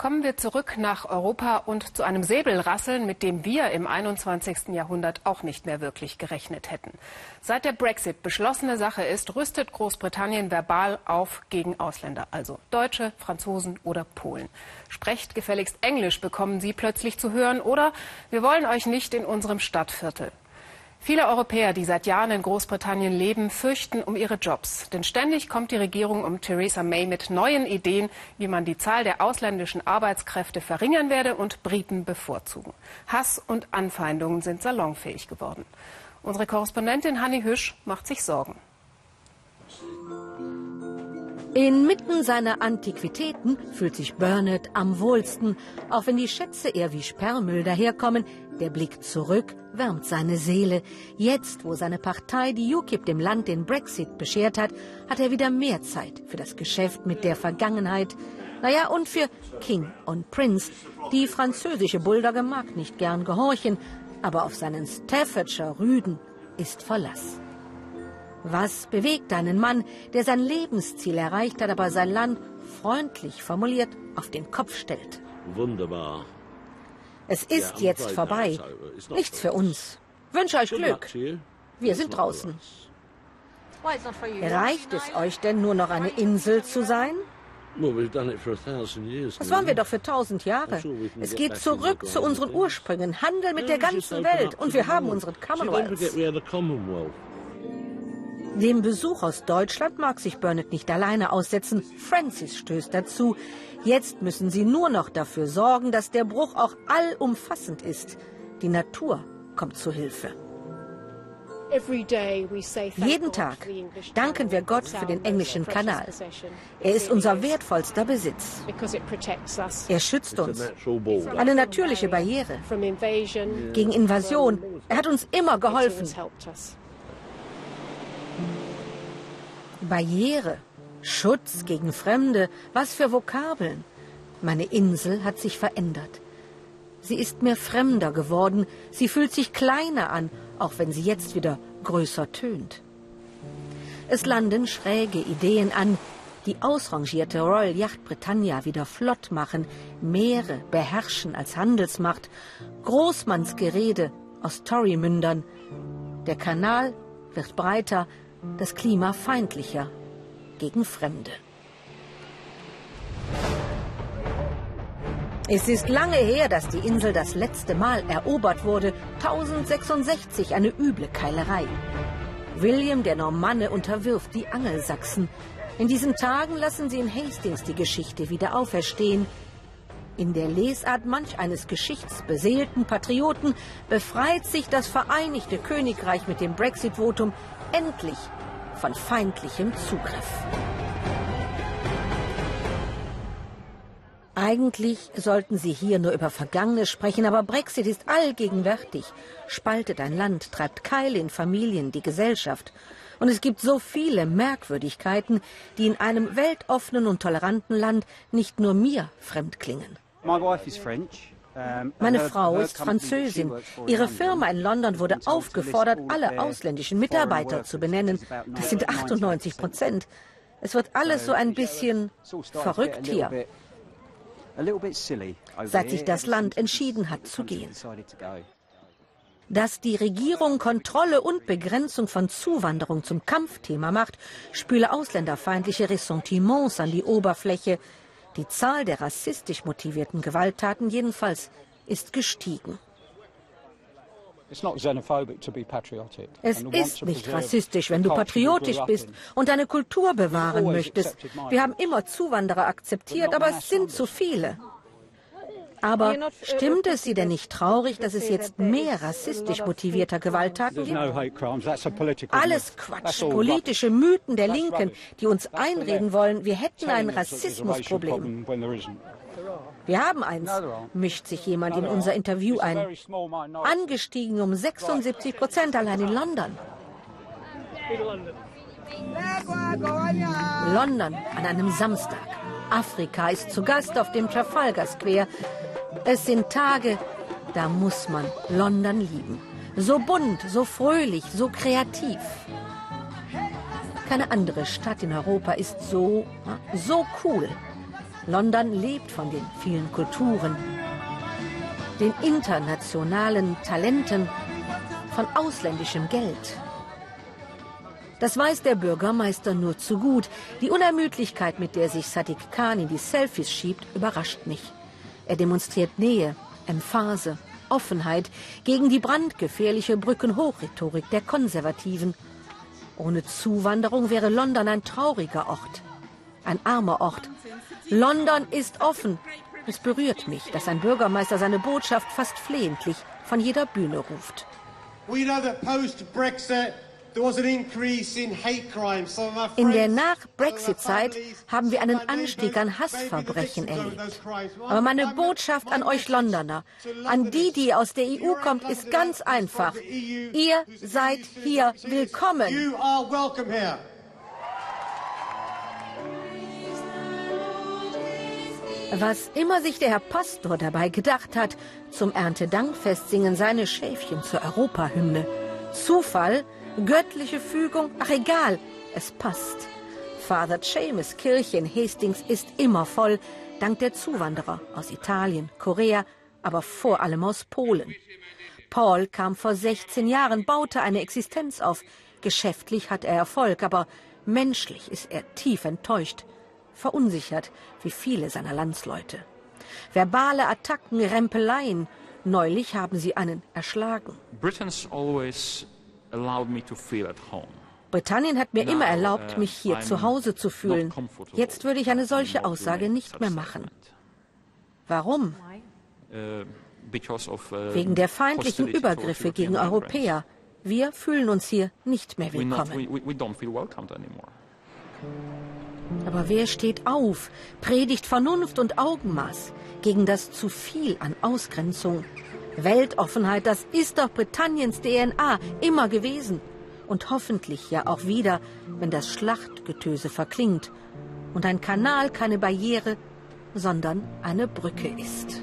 Kommen wir zurück nach Europa und zu einem Säbelrasseln, mit dem wir im 21. Jahrhundert auch nicht mehr wirklich gerechnet hätten. Seit der Brexit beschlossene Sache ist, rüstet Großbritannien verbal auf gegen Ausländer, also Deutsche, Franzosen oder Polen. Sprecht gefälligst Englisch, bekommen Sie plötzlich zu hören, oder wir wollen euch nicht in unserem Stadtviertel. Viele Europäer, die seit Jahren in Großbritannien leben, fürchten um ihre Jobs. Denn ständig kommt die Regierung um Theresa May mit neuen Ideen, wie man die Zahl der ausländischen Arbeitskräfte verringern werde und Briten bevorzugen. Hass und Anfeindungen sind salonfähig geworden. Unsere Korrespondentin Hanni Hüsch macht sich Sorgen. Inmitten seiner Antiquitäten fühlt sich Burnett am wohlsten, auch wenn die Schätze eher wie Sperrmüll daherkommen. Der Blick zurück wärmt seine Seele. Jetzt, wo seine Partei die UKIP dem Land den Brexit beschert hat, hat er wieder mehr Zeit für das Geschäft mit der Vergangenheit. Naja, und für King und Prince. Die französische Bulldogge mag nicht gern gehorchen, aber auf seinen Staffordshire Rüden ist Verlass. Was bewegt einen Mann, der sein Lebensziel erreicht hat, aber sein Land freundlich formuliert auf den Kopf stellt? Wunderbar. Es ist jetzt vorbei. Nichts für uns. Wünsche euch Glück. Wir sind draußen. Reicht es euch denn nur noch eine Insel zu sein? Das waren wir doch für tausend Jahre. Es geht zurück zu unseren Ursprüngen, Handel mit der ganzen Welt und wir haben unseren Commonwealth. Dem Besuch aus Deutschland mag sich Burnett nicht alleine aussetzen. Francis stößt dazu. Jetzt müssen sie nur noch dafür sorgen, dass der Bruch auch allumfassend ist. Die Natur kommt zu Hilfe. Jeden Tag danken wir Gott für den englischen Kanal. Er ist unser wertvollster Besitz. Er schützt uns. Eine natürliche Barriere gegen Invasion. Er hat uns immer geholfen. Barriere, Schutz gegen Fremde, was für Vokabeln. Meine Insel hat sich verändert. Sie ist mir fremder geworden, sie fühlt sich kleiner an, auch wenn sie jetzt wieder größer tönt. Es landen schräge Ideen an, die ausrangierte Royal Yacht Britannia wieder flott machen, Meere beherrschen als Handelsmacht, Großmannsgerede aus Torymündern. Der Kanal wird breiter, das Klima feindlicher gegen Fremde. Es ist lange her, dass die Insel das letzte Mal erobert wurde. 1066, eine üble Keilerei. William der Normanne unterwirft die Angelsachsen. In diesen Tagen lassen sie in Hastings die Geschichte wieder auferstehen. In der Lesart manch eines geschichtsbeseelten Patrioten befreit sich das Vereinigte Königreich mit dem Brexit-Votum endlich von feindlichem Zugriff. Eigentlich sollten Sie hier nur über Vergangenes sprechen, aber Brexit ist allgegenwärtig, spaltet ein Land, treibt Keile in Familien, die Gesellschaft. Und es gibt so viele Merkwürdigkeiten, die in einem weltoffenen und toleranten Land nicht nur mir fremd klingen. Meine Frau ist Französin. Ihre Firma in London wurde aufgefordert, alle ausländischen Mitarbeiter zu benennen. Das sind 98 Prozent. Es wird alles so ein bisschen verrückt hier, seit sich das Land entschieden hat zu gehen. Dass die Regierung Kontrolle und Begrenzung von Zuwanderung zum Kampfthema macht, spüle ausländerfeindliche Ressentiments an die Oberfläche, die Zahl der rassistisch motivierten Gewalttaten jedenfalls ist gestiegen. Es ist nicht rassistisch, wenn du patriotisch bist und deine Kultur bewahren möchtest. Wir haben immer Zuwanderer akzeptiert, aber es sind zu viele. Aber stimmt es Sie denn nicht traurig, dass es jetzt mehr rassistisch motivierter Gewalttaten gibt? Alles Quatsch, politische Mythen der Linken, die uns einreden wollen, wir hätten ein Rassismusproblem. Wir haben eins, mischt sich jemand in unser Interview ein. Angestiegen um 76 Prozent allein in London. London an einem Samstag. Afrika ist zu Gast auf dem Trafalgar Square. Es sind Tage, da muss man London lieben. So bunt, so fröhlich, so kreativ. Keine andere Stadt in Europa ist so, so cool. London lebt von den vielen Kulturen, den internationalen Talenten, von ausländischem Geld. Das weiß der Bürgermeister nur zu gut. Die Unermüdlichkeit, mit der sich Sadiq Khan in die Selfies schiebt, überrascht mich. Er demonstriert Nähe, Emphase, Offenheit gegen die brandgefährliche Brückenhochrhetorik der Konservativen. Ohne Zuwanderung wäre London ein trauriger Ort, ein armer Ort. London ist offen. Es berührt mich, dass ein Bürgermeister seine Botschaft fast flehentlich von jeder Bühne ruft. We know that post-Brexit in der Nach-Brexit-Zeit haben wir einen Anstieg an Hassverbrechen erlebt. Aber meine Botschaft an euch Londoner, an die, die aus der EU kommt, ist ganz einfach. Ihr seid hier willkommen. Was immer sich der Herr Pastor dabei gedacht hat, zum Erntedankfest singen seine Schäfchen zur Europahymne. Zufall? Göttliche Fügung? Ach egal, es passt. Father Seamus Kirche in Hastings ist immer voll, dank der Zuwanderer aus Italien, Korea, aber vor allem aus Polen. Paul kam vor 16 Jahren, baute eine Existenz auf. Geschäftlich hat er Erfolg, aber menschlich ist er tief enttäuscht, verunsichert wie viele seiner Landsleute. Verbale Attacken, Rempeleien. Neulich haben sie einen erschlagen. Britain's always Britannien hat mir immer erlaubt, uh, mich hier zu Hause zu fühlen. Jetzt würde ich eine solche Aussage nicht mehr machen. Warum? Uh, uh, Wegen der feindlichen Übergriffe gegen Europäer. Wir fühlen uns hier nicht mehr willkommen. Aber wer steht auf, predigt Vernunft und Augenmaß gegen das zu viel an Ausgrenzung, Weltoffenheit, das ist doch Britanniens DNA immer gewesen. Und hoffentlich ja auch wieder, wenn das Schlachtgetöse verklingt und ein Kanal keine Barriere, sondern eine Brücke ist.